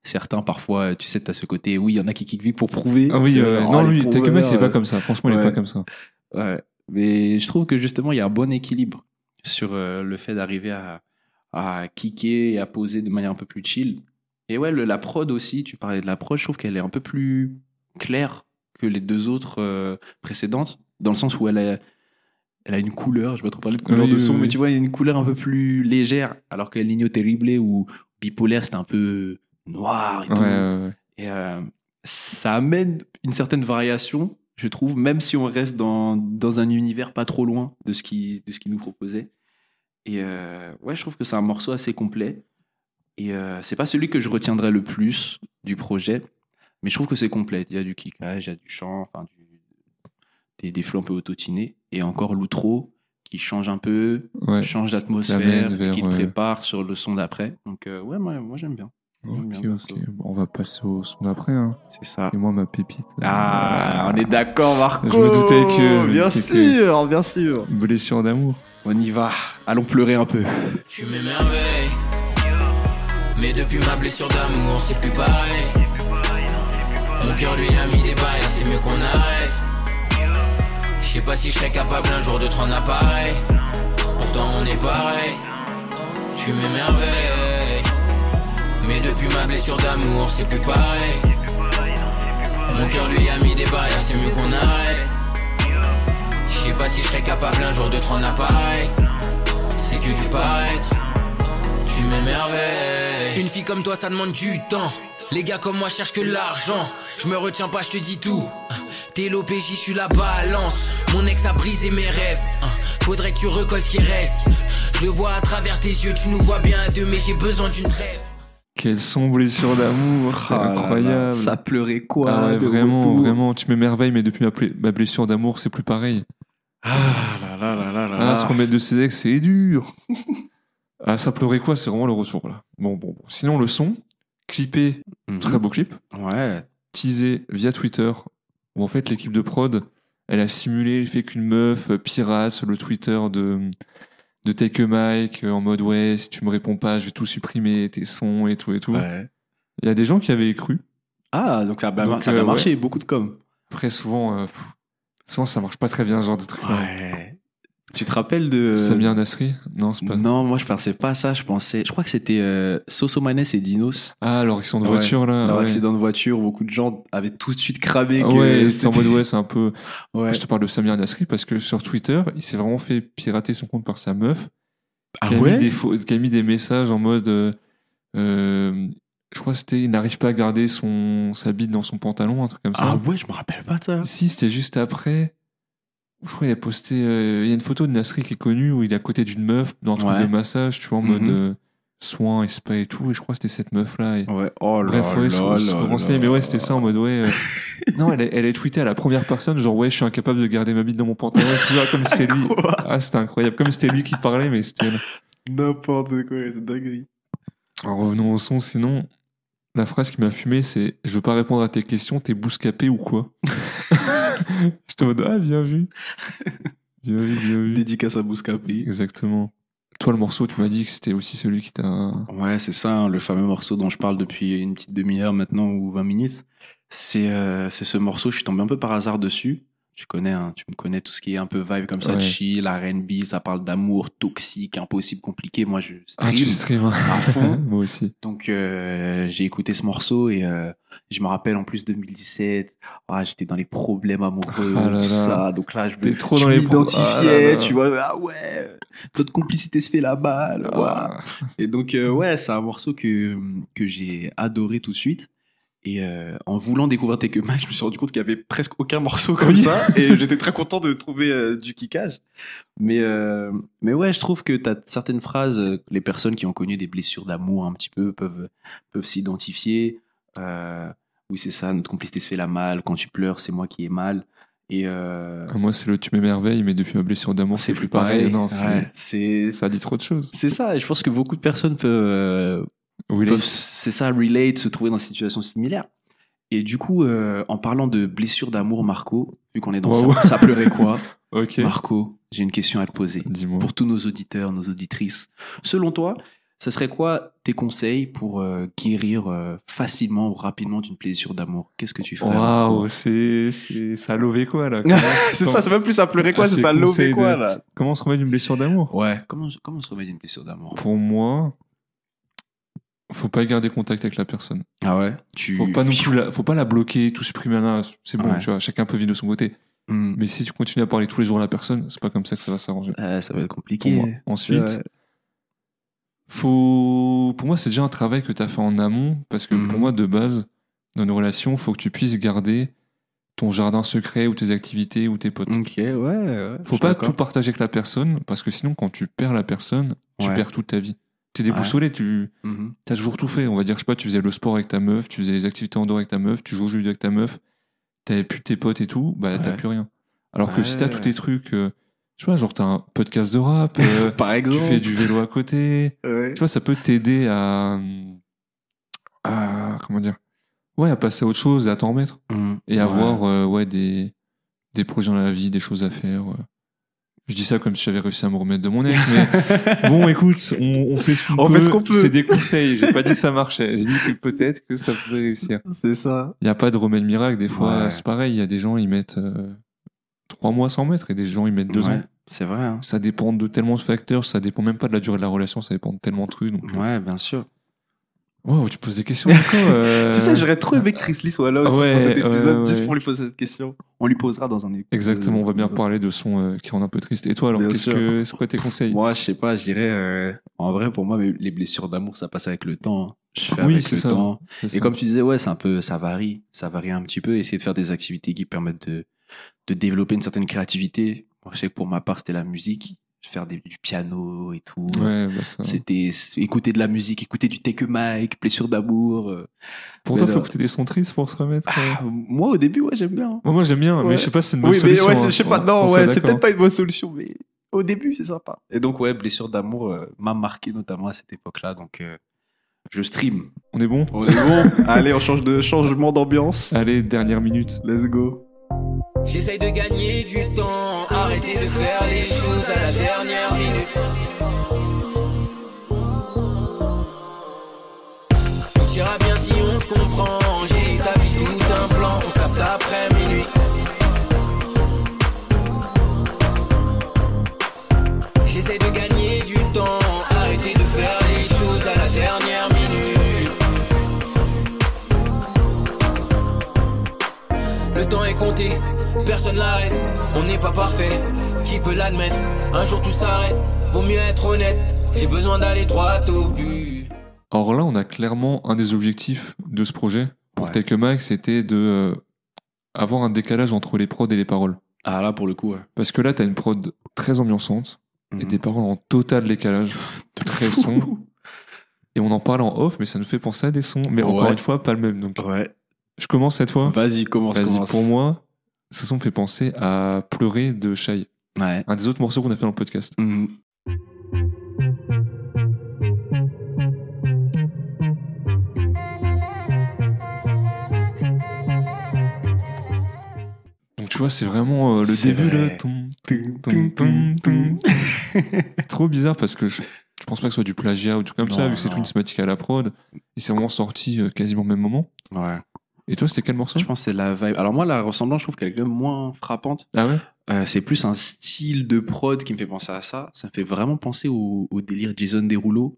Certains, parfois, tu sais, t'as ce côté, oui, il y en a qui kick vite pour prouver. Ah oui, euh, non, lui, t'es que mec, il est prouveurs, pas euh, comme ça. Franchement, il est pas comme ça. Ouais. Mais je trouve que justement, il y a un bon équilibre sur euh, le fait d'arriver à, à kicker et à poser de manière un peu plus chill. Et ouais, le- la prod aussi, tu parlais de la prod, je trouve qu'elle est un peu plus claire que les deux autres euh, précédentes, dans le sens où elle a, elle a une couleur, je vais pas trop parler de couleur Oui, de son, oui. mais tu vois, il y a une couleur un peu plus légère, alors que Ligno Terrible ou Bipolaire, c'était un peu noir et tout. ouais, ouais. Et euh, ça amène une certaine variation, je trouve, même si on reste dans, dans un univers pas trop loin de ce qui, de ce qu'il nous proposait. Et euh, ouais, je trouve que c'est un morceau assez complet. Et euh, c'est pas celui que je retiendrai le plus du projet, mais je trouve que c'est complet. Il y a du kickage, il y a du chant, enfin, du, des, des flots un peu autotinés. Et encore l'outro qui change un peu, Ouais. change d'atmosphère, qui te ouais. prépare sur le son d'après. Donc euh, ouais, moi, moi j'aime bien. Ok, ok. Bon, on va passer au son d'après. Hein. C'est ça. Et moi, ma pépite. Ah, on est d'accord, Marco. Je me doutais que- Bien que- sûr, bien sûr. Blessure d'amour. On y va. Allons pleurer un peu. Tu m'émerveilles. Mais depuis ma blessure d'amour, c'est plus pareil. Mon cœur lui a mis des bails, c'est mieux qu'on arrête. Je sais pas si je serais capable un jour de te rendre appareil. Pourtant on est pareil. Tu m'émerveilles. Mais depuis ma blessure d'amour, c'est plus pareil. Mon cœur lui a mis des barrières, c'est mieux qu'on arrête. Je sais pas si je serais capable un jour de te rendre l'appareil. C'est que du paraître. Tu m'émerveilles. Une fille comme toi, ça demande du temps. Les gars comme moi cherchent que l'argent. Je me retiens pas, je te dis tout. T'es l'OPJ, je suis la balance. Mon ex a brisé mes rêves. Faudrait que tu recolles ce qui reste. Je le vois à travers tes yeux, tu nous vois bien à deux, mais j'ai besoin d'une trêve. Quelle son blessure d'amour? Ah là, incroyable. Ça pleurait quoi Ah ouais, vraiment, retour vraiment. Tu m'émerveilles, mais depuis ma, blessure d'amour, c'est plus pareil. Ah là là là là là. Ah, se remettre de ses ex, c'est dur. ah, ça pleurait quoi? C'est vraiment le retour là. Bon, bon. bon. Sinon, le son, clippé, Mhm. très beau clip, Ouais. teasé via Twitter, où en fait l'équipe de prod, elle a simulé le fait qu'une meuf euh, pirate sur le Twitter de de Take a Mike euh, en mode ouais si tu me réponds pas je vais tout supprimer tes sons et tout et tout. Ouais. Il y a des gens qui avaient cru. Ah, donc ça a bien, Donc, ça a bien euh, marché, beaucoup de com. Après souvent euh, pff, souvent ça marche pas très bien ce genre de truc. Ouais. Tu te rappelles de. Samir Nasri? Non c'est pas. Non, moi je pensais pas à ça, je pensais. Je crois que c'était euh, Sosomanes et Dinos. Ah alors ils sont de Ouais. voiture là. Leur ouais. accident de voiture, beaucoup de gens avaient tout de suite cramé. Ah que ouais, c'était en mode ouais, c'est un peu. Ouais. Je te parle de Samir Nasri parce que sur Twitter, il s'est vraiment fait pirater son compte par sa meuf. Ah qui, a ouais? mis des faux- qui a mis des messages en mode. euh, euh, je crois que c'était. Il n'arrive pas à garder son, sa bite dans son pantalon, un truc comme ça. Ah ouais, je me rappelle pas ça. Si, c'était juste après. Je crois qu'il a posté. euh, il y a une photo de Nasri qui est connue où il est à côté d'une meuf dans un truc Ouais. de massage, tu vois, en Mhm. mode euh, soins et spa et tout. Et je crois que c'était cette meuf-là. Et... Ouais, oh là Bref, ouais, là se, renseigner, mais ouais, c'était ça en mode ouais. euh, non, elle, elle a tweeté à la première personne, genre ouais, je suis incapable de garder ma bite dans mon pantalon, tu vois, comme si c'était lui. Ah, c'était incroyable, comme si c'était lui qui parlait, mais c'était. N'importe quoi, c'est dinguerie. Alors revenons au son, sinon, la phrase qui m'a fumé, c'est Je veux pas répondre à tes questions, t'es bouscapé ou quoi? Je te mode Ah, bien vu. Bien vu, bien vu. Dédicace à Bouscapé. Exactement. Toi, le morceau, tu m'as dit que c'était aussi celui qui t'a. Ouais, c'est ça, hein, le fameux morceau dont je parle depuis une petite demi-heure maintenant ou 20 minutes. C'est euh, c'est ce morceau, je suis tombé un peu par hasard dessus. Tu connais, hein, tu me connais tout ce qui est un peu vibe comme ça, Ouais. chill, R&B, ça parle d'amour toxique, impossible, compliqué. Moi, je Ah, stream tu stream à fond. Moi aussi. Donc euh, j'ai écouté ce morceau et euh, je me rappelle en plus 2017, ah, j'étais dans les problèmes amoureux, Ah là tout ça. Donc là je m'identifiais, Ah tu vois, ah ouais, notre complicité se fait la balle. Ah. Et donc euh, ouais, c'est un morceau que que j'ai adoré tout de suite. Et euh, en voulant découvrir Take a Mac, je me suis rendu compte qu'il y avait presque aucun morceau comme Oui. ça, et j'étais très content de trouver euh, du kickage. Mais euh, mais ouais, je trouve que t'as certaines phrases, euh, que les personnes qui ont connu des blessures d'amour un petit peu peuvent peuvent s'identifier. Euh, oui, c'est ça, notre complicité se fait la mal. Quand tu pleures, c'est moi qui ai mal. Et euh, Ah, Moi, c'est le tu m'émerveilles, mais depuis ma blessure d'amour, c'est plus pareil. Non, c'est- Ouais, ça dit trop de choses. c'est ça. Et je pense que beaucoup de personnes euh, peuvent, c'est ça, relate, se trouver dans des situations similaires. Et du coup, euh, en parlant de blessure d'amour, Marco, vu qu'on est dans Wow. ça, ça pleurait quoi. Marco, j'ai une question à te poser. Dis-moi. Pour tous nos auditeurs, nos auditrices, selon toi, ça serait quoi tes conseils pour euh, guérir euh, facilement ou rapidement d'une blessure d'amour? Qu'est-ce que tu ferais Waouh, c'est c'est ça a levé quoi là? C'est ça, c'est même plus ça pleurer quoi, Ah, c'est ça conseil quoi de- là? Comment on se remet d'une blessure d'amour? Ouais, comment, comment on se remet d'une blessure d'amour? Pour moi, faut pas garder contact avec la personne. Ah ouais tu... Faut pas non plus la, faut pas la bloquer, tout supprimer là. C'est bon, Ouais. tu vois. Chacun peut vivre de son côté. Hmm. Mais si tu continues à parler tous les jours à la personne, c'est pas comme ça que ça va s'arranger. Euh, ça va être Pour compliqué. moi. Ensuite, Ouais. faut, pour moi, c'est déjà un travail que tu as fait en amont parce que pour moi, de base, dans une relation, faut que tu puisses garder ton jardin secret ou tes activités ou tes potes. Ok, ouais. Faut pas tout partager avec la personne parce que sinon, quand tu perds la personne, tu Ouais. perds toute ta vie. T'es déboussolé, tu Mhm. as toujours tout fait. On va dire, je sais pas, tu faisais le sport avec ta meuf, tu faisais les activités en dehors avec ta meuf, tu joues aux jeux vidéo avec ta meuf, t'avais plus tes potes et tout, bah t'as Ouais. plus rien. Alors que si t'as Ouais. tous tes trucs, euh, je sais pas, genre t'as un podcast de rap, euh, Par tu exemple. fais du vélo à côté, Ouais. tu vois, ça peut t'aider à, à, comment dire, ouais, à passer à autre chose, et à t'en remettre Mhm. et Ouais. avoir, euh, ouais, des, des projets dans la vie, des choses à faire. Je dis ça comme si j'avais réussi à me remettre de mon ex, mais bon, écoute, on, on fait ce qu'on On peut. fait ce qu'on peut. C'est des conseils. J'ai pas dit que ça marchait. J'ai dit que peut-être que ça pourrait réussir. C'est ça. Il n'y a pas de remède miracle. Des fois, Ouais. c'est pareil. Il y a des gens, ils mettent euh, trois mois sans mettre et des gens, ils mettent deux Ouais, ans. C'est vrai. Hein. Ça dépend de tellement de facteurs. Ça dépend même pas de la durée de la relation. Ça dépend de tellement de trucs. Donc, euh, Ouais, bien sûr. Wow, tu poses des questions, Nico, euh, Tu sais, j'aurais trop aimé que Chris Lee soit là aussi Ouais, pour cet ouais, épisode, juste pour lui poser cette question. On lui posera dans un épisode. Exactement. On va bien parler de son euh, qui rend un peu triste. Et toi, alors, qu'est-ce que, c'est quoi tes conseils? Moi, je sais pas, je dirais, euh, en vrai, pour moi, les blessures d'amour, ça passe avec le temps. hein. Je fais Oui, avec le ça. temps. Ça. Et comme tu disais, ouais, c'est un peu, ça varie, ça varie un petit peu. Essayer de faire des activités qui permettent de, de développer une certaine créativité. Moi, je sais que pour ma part, c'était la musique, faire des- du piano et tout. Ouais, bah. C'était écouter de la musique, écouter du Take a Mike, blessure d'amour. euh. Pour toi, faut non. écouter des sons tristes pour se remettre. euh. Ah, moi, au début, ouais, j'aime bien. hein. Moi, moi, j'aime bien, Ouais. mais je sais pas si c'est une bonne Oui, mais solution. ouais, hein. c'est- je sais pas, On- non, ouais, c'est d'accord. peut-être pas une bonne solution, mais au début, c'est sympa. Et donc, ouais, blessure d'amour euh, m'a marqué notamment à cette époque-là. Donc, euh, je stream. On est bon? On est bon Allez, on change de changement d'ambiance. Allez, dernière minute. Let's go. J'essaye de gagner du temps, arrêter de faire les choses à la dernière minute. Tout ira bien si on se comprend. J'ai établi tout un plan, on se capte après minuit. J'essaye de gagner du temps, arrêter de faire les choses à la dernière minute. Le temps est compté, personne l'arrête. On n'est pas parfait, qui peut l'admettre? Un jour tout s'arrête, vaut mieux être honnête. J'ai besoin d'aller droit au but. Alors là, on a clairement un des objectifs de ce projet pour Ouais. Take a Mag, c'était de euh, avoir un décalage entre les prods et les paroles. Ah, là, pour le coup, ouais. Parce que là, t'as une prod très ambiançante et Mhm. des paroles en total décalage, très sombre. Et on en parle en off, mais ça nous fait penser à des sons. Mais encore une fois, pas le même. Donc, Ouais. je commence cette fois. Vas-y, commence, Vas-y, pour moi, son me fait penser à Pleurer de Shai. Ouais. Un des autres morceaux qu'on a fait dans le podcast. Mhm. Donc tu vois, c'est vraiment euh, le début vrai. Trop bizarre parce que je, je pense pas que ce soit du plagiat ou tout comme ça, vu que c'est une cinématique à la prod. Et c'est vraiment sorti euh, quasiment au même moment. Ouais. Et toi, c'était quel morceau Je pense que c'est la vibe. Alors, moi, la ressemblance, je trouve qu'elle est quand même moins frappante. Ah ouais? Euh, c'est plus un style de prod qui me fait penser à ça. Ça me fait vraiment penser au, au délire Jason Derulo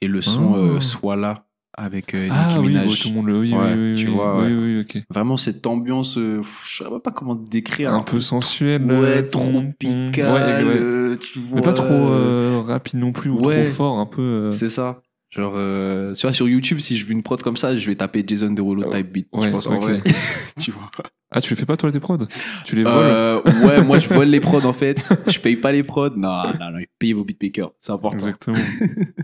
et le son Ah. euh, Soit là avec euh, Ah Nicki oui, Minaj. bon, tout le monde le. Oui, Ouais, oui, oui, tu oui, vois, oui, ouais. oui. Vraiment cette ambiance, euh, je sais pas comment décrire. Un peu sensuel. Ouais, euh, tropical. Ouais, ouais. tu vois. Mais pas trop rapide non plus ou Ouais. trop fort, un peu. C'est ça. Genre, euh, tu vois, sur YouTube, si je veux une prod comme ça, je vais taper Jason Derulo Oh, type beat. ouais, je pense en ok. vrai. tu vois. Ah, tu les fais pas toi tes prods? Tu les voles? Euh, ouais, moi je vole les prods en fait. Je paye pas les prods. Non, non, non, payez vos beatmakers. C'est important. Exactement.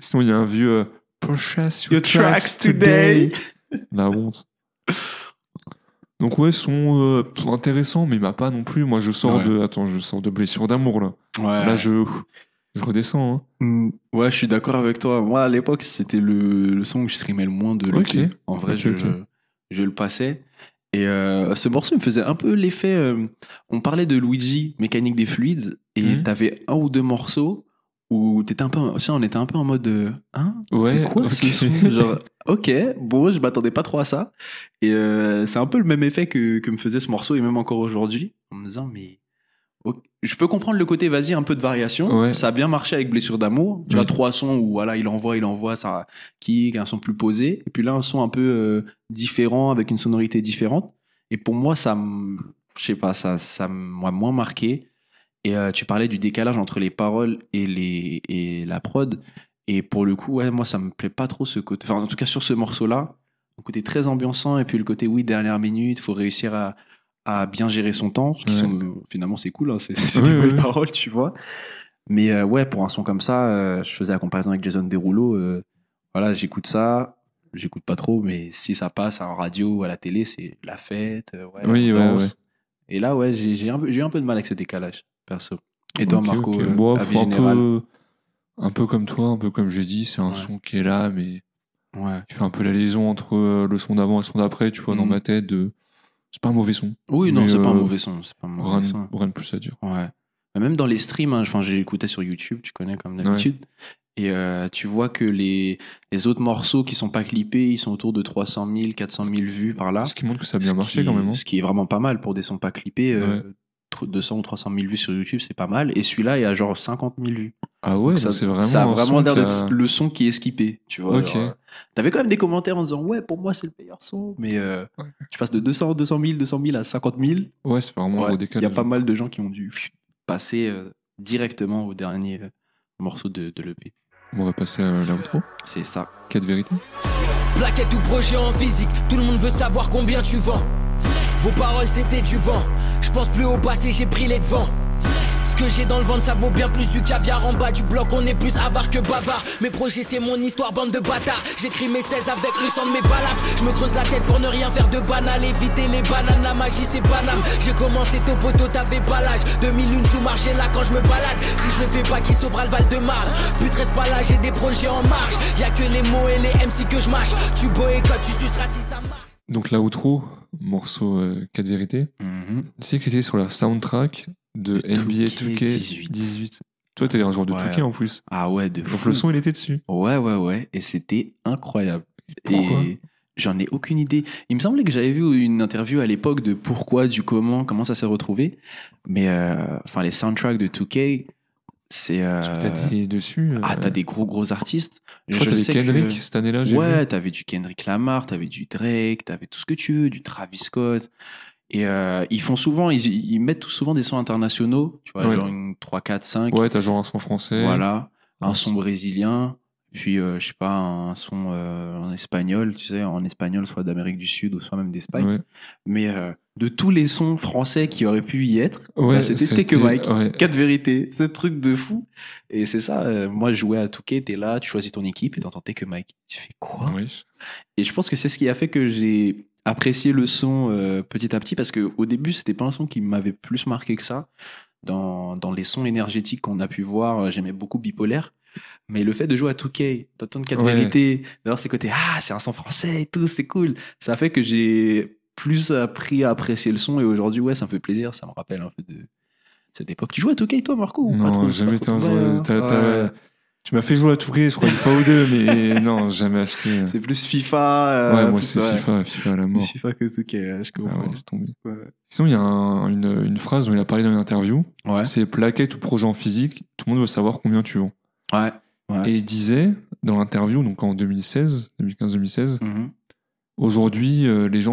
Sinon, il y a un vieux. euh, Purchase your, Your tracks today. La honte. Donc ouais, son euh, intéressant, mais il m'a pas non plus. Moi, je sors Ouais. de, attends, je sors de blessure d'amour là. Ouais. Là, je, je redescends. Hein. Mm, Ouais, je suis d'accord avec toi. Moi, à l'époque, c'était le, le son que je streamais le moins de. Ok. En vrai, je, je le passais. Et euh, ce morceau me faisait un peu l'effet. euh, on parlait de Luigi, mécanique des fluides, et Mhm. t'avais un ou deux morceaux où t'étais un peu, sais, on était un peu en mode, euh, hein, Ouais, c'est quoi ce son? Genre, ok, bon, je m'attendais pas trop à ça. Et euh, c'est un peu le même effet que, que me faisait ce morceau, et même encore aujourd'hui, en me disant, mais je peux comprendre le côté, vas-y, un peu de variation. Ouais. Ça a bien marché avec Blessure d'amour. Tu as trois sons où voilà, il envoie, il envoie, ça kick, un son plus posé. Et puis là, un son un peu euh, différent, avec une sonorité différente. Et pour moi, ça, me- je sais pas, ça, ça m'a moins marqué. Et euh, tu parlais du décalage entre les paroles et, les, et la prod. Et pour le coup, ouais, moi, ça me plaît pas trop ce côté. Enfin, en tout cas, sur ce morceau-là, un côté très ambiançant. Et puis le côté, oui, dernière minute, faut réussir à, à bien gérer son temps. ce qui Ouais. sont- finalement, c'est cool, hein, c'est des oui, belles oui. paroles, tu vois. Mais euh, ouais, pour un son comme ça, euh, je faisais la comparaison avec Jason Derulo. euh, voilà, j'écoute ça. J'écoute pas trop, mais si ça passe en radio ou à la télé, c'est la fête. euh, ouais, Oui, on danse. ouais. Et là, ouais, j'ai un, eu un peu de mal avec ce décalage, perso. Et toi, Marco, avis un peu, un peu comme toi, un peu comme j'ai dit, c'est un son qui est là, mais Ouais. tu fais un peu la liaison entre le son d'avant et le son d'après, tu vois, dans Mhm. ma tête. De... C'est pas un mauvais son. Oui, non, c'est pas un euh, mauvais son. C'est pas un mauvais Rien, son. rien de plus à dire. Ouais. Mais même dans les streams, hein, j'ai écouté sur YouTube, tu connais comme d'habitude. Et euh, tu vois que les, les autres morceaux qui sont pas clippés, ils sont autour de 300 000, 400 000 vues par là. Ce qui montre que ça a bien marché qui- quand même. hein. Ce qui est vraiment pas mal pour des sons pas clippés. euh, 200 ou 300 000 vues sur YouTube, c'est pas mal. Et celui-là, il y a genre 50 000 vues. Ah ouais, Donc ça, c'est vraiment. ça a vraiment l'air qui a- d'être le son qui est skippé, tu vois. Ok. genre, euh, T'avais quand même des commentaires en disant ouais, pour moi c'est le meilleur son, mais euh, Ouais. tu passes de 200, 200 000, 200 000 à 50 000. Ouais, c'est vraiment un Ouais, gros Il y a pas mal de gens qui ont dû passer euh, directement au dernier euh, morceau de, de l'EP. On va passer à l'outro. C'est ça. Quatre vérités. Plaquette ou projet en physique, tout le monde veut savoir combien tu vends. Vos paroles c'était du vent. Je pense plus au passé, j'ai pris les devants. Ce que j'ai dans le ventre, ça vaut bien plus du caviar en bas du bloc. On est plus avare que bavard. Mes projets, c'est mon histoire, bande de bâtards. J'écris mes 16 avec le sang de mes balafres. Je me creuse la tête pour ne rien faire de banal. Éviter les bananes, la magie, c'est banal. J'ai commencé tôt poteau, t'avais pas l'âge. 2001 sous marché là quand je me balade. Si je le fais pas, qui sauvera le Val de Marne But reste pas là, j'ai des projets en marche. Y a que les mots et les MC que je mâche. Tu boycottes, tu suceras si ça marche. Donc l'outro, morceau 4 vérités. Mhm. Tu sais qu'il était sur la soundtrack de NBA 2K 2K 18. Toi, t'es un joueur de Ouais. 2K en plus. Ah ouais, de Donc fou. le son, il était dessus. Ouais, ouais, ouais. Et c'était incroyable. Pourquoi Et j'en ai aucune idée. Il me semblait que j'avais vu une interview à l'époque de pourquoi, du comment, comment ça s'est retrouvé. Mais euh, enfin, les soundtracks de 2K, c'est. euh, T'as dit dessus. euh, Ah, t'as des gros gros artistes. Je crois que Kendrick que- cette année-là, Ouais, t'avais du Kendrick Lamar, t'avais du Drake, t'avais tout ce que tu veux, du Travis Scott. Et euh, ils font souvent, ils, ils mettent tout souvent des sons internationaux, tu vois, Ouais. genre une 3, 4, 5. Ouais, t'as genre un son français. Voilà, un Un son son- brésilien, puis euh, je sais pas, un son euh, en espagnol, tu sais, en espagnol, soit d'Amérique du Sud ou soit même d'Espagne. Ouais, Mais de tous les sons français qui auraient pu y être, Ouais, bah, c'était Take a Mike, ouais. quatre vérités, un truc de fou. Et c'est ça, euh, moi je jouais à Touquet, t'es là, tu choisis ton équipe et t'entends Take a Mike. Tu fais quoi? Oui. Et je pense que c'est ce qui a fait que j'ai apprécié le son euh, petit à petit parce que au début c'était pas un son qui m'avait plus marqué que ça. Dans, dans les sons énergétiques qu'on a pu voir, euh, j'aimais beaucoup Bipolaire. Mais le fait de jouer à 2K, d'entendre quatre Ouais. vérités, d'avoir ces côtés, ah, c'est un son français et tout, c'est cool. Ça a fait que j'ai plus appris à apprécier le son et aujourd'hui, ouais, ça me fait plaisir. Ça me rappelle un peu de cette époque. Tu joues à 2K toi, Marco ou Non, trop? Jamais été un joueur. hein? Ouais. Tu m'as fait jouer à Touré, je crois, une fois ou deux, mais non, jamais acheté. C'est plus FIFA. euh, Ouais, moi, plus, c'est ouais, FIFA, FIFA à la plus mort. FIFA que 2K, ouais, je Ah comprends. ouais, laisse tomber. Ouais. Sinon, il y a un- une, une phrase dont il a parlé dans une interview. Ouais. C'est plaquette ou projet en physique, tout le monde veut savoir combien tu vends. Ouais. Ouais. Et il disait, dans l'interview, donc en 2016, 2015-2016, Mhm. Aujourd'hui, euh, les gens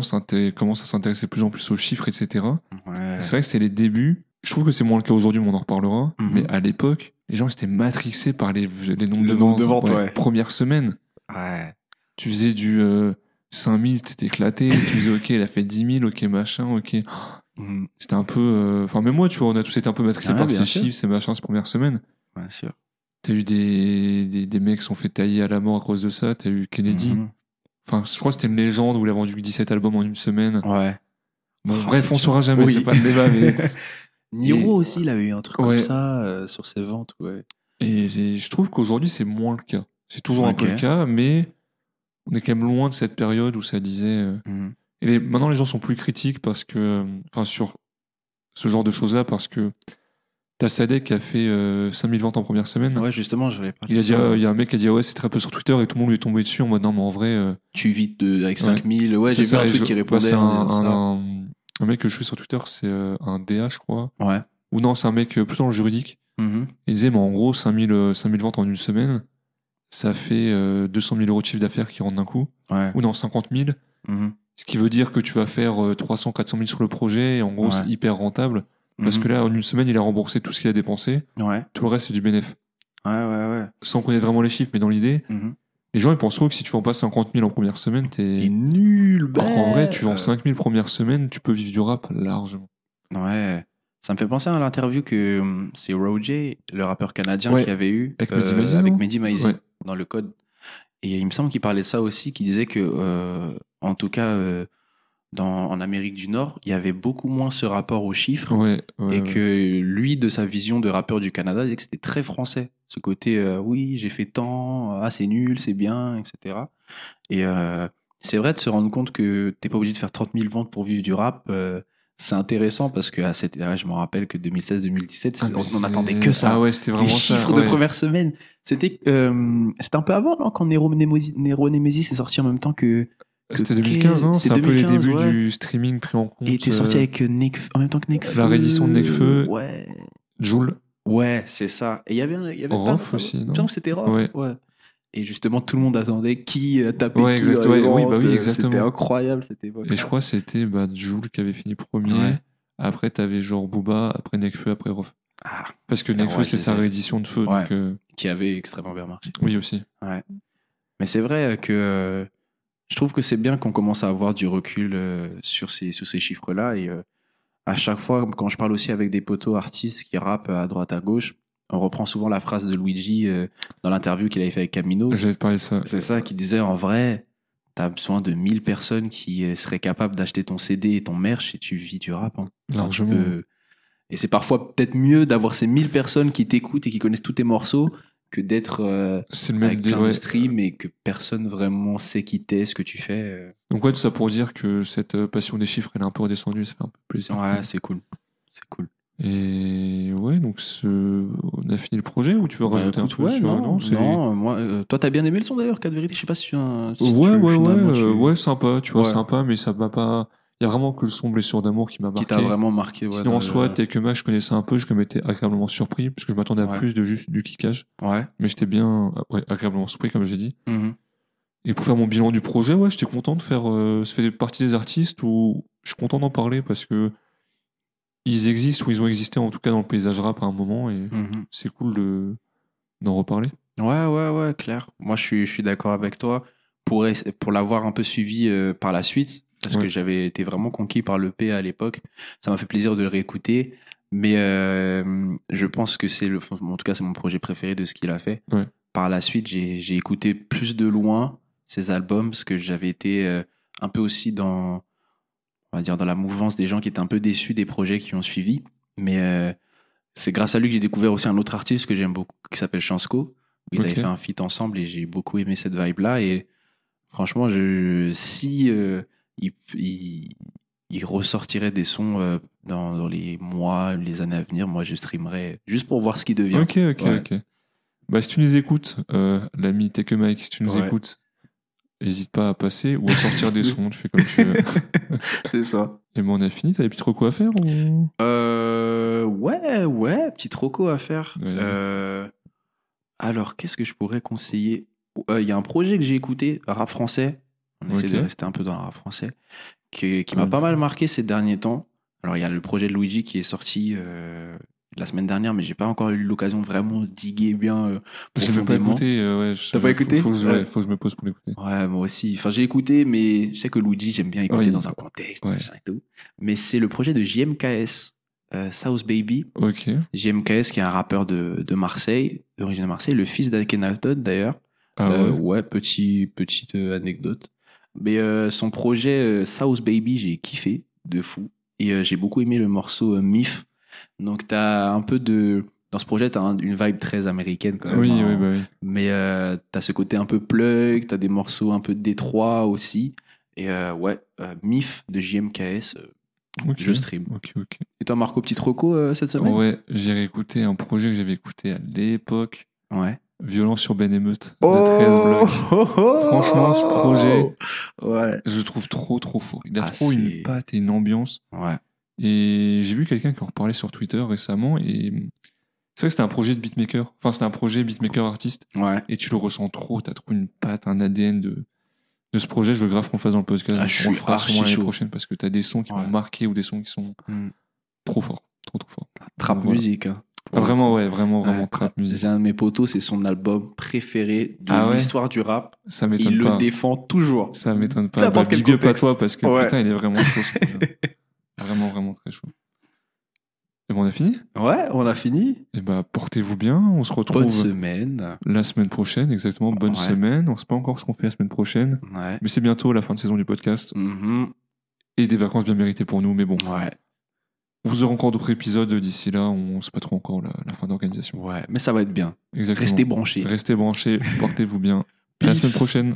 commencent à s'intéresser de plus en plus aux chiffres, etc. Ouais. C'est vrai que c'est les débuts. Je trouve que c'est moins le cas aujourd'hui, mais on en reparlera. Mhm. Mais à l'époque, les gens étaient matrixés par les, les nombres Le de nombre ventes. de ventes, ouais. Première semaine, Ouais. tu faisais du euh, 5000, t'étais éclaté. tu faisais, ok, elle a fait 10 000, ok, machin, ok. Mhm. C'était un peu. euh, Enfin, même moi, tu vois, on a tous été un peu matrixés Ah, par ces sûr. chiffres, ces machins, ces premières semaines. Bien sûr. T'as eu des, des, des mecs qui se sont fait tailler à la mort à cause de ça. T'as eu Kennedy. Mhm. Enfin, je crois que c'était une légende où il a vendu 17 albums en une semaine. Ouais. Bon, Oh, bref, on saura jamais, Oui. c'est pas le débat, mais. Niro Et- aussi, il avait eu un truc Ouais. comme ça euh, sur ses ventes. Ouais. Et je trouve qu'aujourd'hui, c'est moins le cas. C'est toujours un peu le cas, mais on est quand même loin de cette période où ça disait. euh, Mhm. Et les- maintenant, les gens sont plus critiques parce que, euh, enfin, sur ce genre de choses-là, parce que t'as Sadek qui a fait euh, 5000 ventes en première semaine. Ouais, justement, j'avais pas Il a dit, ah, il y a un mec qui a dit, ah ouais, c'est très peu sur Twitter et tout le monde lui est tombé dessus en mode, non, mais en vrai, euh, Tu vis de, avec Ouais. 5000. Ouais, c'est j'ai vu un truc je- qui bah, répondait c'est un, disant un, un mec que je suis sur Twitter, c'est euh, un DA, je crois. Ouais. Ou non, c'est un mec euh, plutôt dans le juridique. Mhm. Il disait, mais en gros, 5000, euh, 5000 ventes en une semaine, ça fait euh, 200 000 euros de chiffre d'affaires qui rentrent d'un coup. Ouais. Ou non, 50 000. Mhm. Ce qui veut dire que tu vas faire euh, 300, 400 000 sur le projet. Et en gros, Ouais. c'est hyper rentable. Parce Mhm. que là, en une semaine, il a remboursé tout ce qu'il a dépensé. Ouais. Tout le reste, c'est du bénéf. Ouais, ouais, ouais. Sans connaître vraiment les chiffres, mais dans l'idée, Mhm. les gens, ils pensent trop que si tu vends pas 50 000 en première semaine, T'es t'es. nul, Alors qu'en vrai, tu vends bête. 5 000 première semaine, tu peux vivre du rap largement. Ouais. Ça me fait penser à l'interview que hum, c'est Roger, le rappeur canadien, Ouais. qui avait eu Avec Mehdi Maizi, avec non Mehdi Ouais. dans le code. Et il me semble qu'il parlait de ça aussi, qu'il disait que, euh, en tout cas, euh, dans, en Amérique du Nord, il y avait beaucoup moins ce rapport aux chiffres. Ouais, ouais, et que lui, de sa vision de rappeur du Canada, il disait que c'était très français. Ce côté, euh, oui, j'ai fait tant, ah, c'est nul, c'est bien, etc. Et euh, c'est vrai de se rendre compte que t'es pas obligé de faire 30 000 ventes pour vivre du rap. euh, c'est intéressant parce que à cette, ouais, je me rappelle que 2016-2017, Ah, on mais n'en c'est- attendait que ça. Ah ouais, c'était vraiment Les ça. chiffres de première semaine. C'était c'était un peu avant, non, quand Nero Nemesis est sorti en même temps que. C'était que- 2015, hein c'est un peu les 2015, débuts ouais. du streaming pris en compte. Et était sorti euh, avec Nek, en même temps que Nekfeu. La réédition de Nekfeu. Ouais. Joule. Ouais, c'est ça. Et il y avait, il y avait Rof pas- aussi, il non semble que c'était Rof. Ouais. Ouais. Et justement, tout le monde attendait qui euh, tapait Ouais, qui exact- ouais, oui, bah oui, Euh, exactement. C'était incroyable cette époque. Et je crois que c'était bah, Joule qui avait fini premier. Ouais. Après, t'avais genre Booba, après Nekfeu, après Rof. Ah, Parce que Ah Nekfeu, ouais, c'est je sa réédition de Feu. Ouais. Donc, euh, qui avait extrêmement bien marché. oui, aussi. Mais c'est vrai que euh, je trouve que c'est bien qu'on commence à avoir du recul euh, sur ces, sur ces chiffres-là. Et euh, à chaque fois, quand je parle aussi avec des potos artistes qui rappent à droite à gauche, on reprend souvent la phrase de Luigi euh, dans l'interview qu'il avait fait avec Camino. J'avais parlé de ça. C'est ça qui disait en vrai, t'as besoin de 1000 personnes qui seraient capables d'acheter ton CD et ton merch et tu vis du rap. hein. Enfin, Largement. peux- Et c'est parfois peut-être mieux d'avoir ces 1000 personnes qui t'écoutent et qui connaissent tous tes morceaux que d'être euh, avec plein ouais. de streams et que personne vraiment sait qui t'es, ce que tu fais. euh. Donc, ouais, tout ça pour dire que cette euh, passion des chiffres, elle est un peu redescendue. Ça fait un peu plaisir. Ouais, c'est cool. C'est cool. Et ouais, donc ce... on a fini le projet ou tu veux Bah, rajouter écoute, un peu ouais, sur non, non, moi, euh, toi, t'as bien aimé le son d'ailleurs, 4 vérités. Je sais pas si tu un. si Ouais, tu- ouais, ouais, tu- ouais, sympa, tu vois, Ouais. sympa, mais ça m'a pas. Il y a vraiment que le son Blessure d'amour qui m'a Qui marqué. t'a vraiment marqué. ouais, Sinon, en soi, a Match, je connaissais un peu, je m'étais agréablement surpris, parce que je m'attendais à Ouais. plus de juste du kickage. Ouais. Mais j'étais bien ouais, agréablement surpris, comme j'ai dit. Mhm. Et pour faire mon bilan du projet, ouais, j'étais content de faire. Euh, ça fait partie des artistes où je suis content d'en parler parce que ils existent ou ils ont existé en tout cas dans le paysage rap à un moment et Mhm. c'est cool de d'en reparler. Ouais, ouais, ouais, clair. Moi, je suis, je suis d'accord avec toi. Pour, pour l'avoir un peu suivi euh, par la suite, parce Ouais. que j'avais été vraiment conquis par le P à l'époque, ça m'a fait plaisir de le réécouter. Mais euh, je pense que c'est le. En tout cas, c'est mon projet préféré de ce qu'il a fait. Ouais. Par la suite, j'ai j'ai écouté plus de loin ses albums, parce que j'avais été euh, un peu aussi dans. On va dire dans la mouvance des gens qui étaient un peu déçus des projets qui ont suivi. Mais euh, c'est grâce à lui que j'ai découvert aussi un autre artiste que j'aime beaucoup, qui s'appelle Chansco. Ils avaient fait un feat ensemble et j'ai beaucoup aimé cette vibe-là. Et franchement, je, si euh, il, il, il ressortirait des sons euh, dans, dans les mois, les années à venir, moi je streamerais juste pour voir ce qui devient. Ok, ok, Ouais. ok. Bah, si tu nous écoutes, euh, l'ami Take a Mike, si tu nous Ouais. écoutes, n'hésite pas à passer ou à sortir des sons, tu fais comme tu veux. C'est ça. Et bon, on a fini, t'avais plus trop quoi à faire ou... Euh, ouais, ouais, petit troco à faire. Euh, alors, qu'est-ce que je pourrais conseiller? Euh, Il y a un projet que j'ai écouté, rap français. On essaie de rester un peu dans le rap français, qui, qui m'a pas mal marqué ces derniers temps. Alors, il y a le projet de Luigi qui est sorti euh, la semaine dernière, mais j'ai pas encore eu l'occasion de vraiment diguer bien euh, même pas profondément. écouté. euh, ouais, je- T'as pas faut- écouté faut, que je, Ouais. faut que je me pose pour l'écouter. Ouais, moi aussi. Enfin, j'ai écouté, mais je sais que Luigi, j'aime bien écouter dans un contexte, Ouais. machin et tout. Mais c'est le projet de JMKS, euh, South Baby. Ok. JMKS, qui est un rappeur de, de Marseille, d'origine de Marseille, le fils d'Akhenaton d'ailleurs. Ah Euh, ouais. ouais, petit, petite anecdote. Mais euh, son projet euh, South Baby, j'ai kiffé de fou. Et euh, j'ai beaucoup aimé le morceau Mif. Donc, t'as un peu de. Dans ce projet, t'as un- une vibe très américaine quand même. Oui, hein. oui, bah oui. Mais euh, t'as ce côté un peu plug, t'as des morceaux un peu de Détroit aussi. Et ouais, Mif de JMKS, je stream. Ok, ok. Et toi, Marco, petit troco euh, cette semaine? Ouais, j'ai réécouté un projet que j'avais écouté à l'époque. Ouais. Violence urbaine émeute de 13 blocs. Franchement, ce projet- Ouais. Je le trouve trop, trop fort. Il a Ah, trop une patte et une ambiance. Ouais. Et j'ai vu quelqu'un qui en reparlait sur Twitter récemment. Et c'est vrai que c'était un projet de beatmaker. Enfin, c'était un projet beatmaker artiste. Ouais. Et tu le ressens trop. T'as trop une patte, un ADN de, de ce projet. Je veux grave qu'on le fasse dans le podcast. Ah, je on le fera sûrement l'année prochaine parce que t'as des sons qui Ouais. m'ont marqué ou des sons qui sont Mm. trop forts. Trop, trop forts. Trap Voilà. musique. hein. Ah, vraiment, ouais, vraiment, vraiment Ouais. trap musique. J'ai un de mes potos, c'est son album préféré de Ah ouais l'histoire du rap. Ça Il m'étonne le pas. défend toujours. Ça m'étonne pas. N'importe quel contexte. toi parce que Ouais. putain, il est vraiment chaud. vraiment, vraiment très chaud. Et bon, on a fini? Ouais, on a fini. Et bah, portez-vous bien. On se retrouve Bonne semaine. la semaine prochaine, exactement. Bonne Ouais. semaine. On sait pas encore ce qu'on fait la semaine prochaine. Ouais. Mais c'est bientôt la fin de saison du podcast. Mhm. Et des vacances bien méritées pour nous. Mais bon, Ouais. Vous aurez encore d'autres épisodes d'ici là. On sait pas trop encore la, la fin d'organisation. Ouais. Mais ça va être bien. Exactement. Restez branchés. Restez branchés. Portez-vous bien. À la semaine prochaine.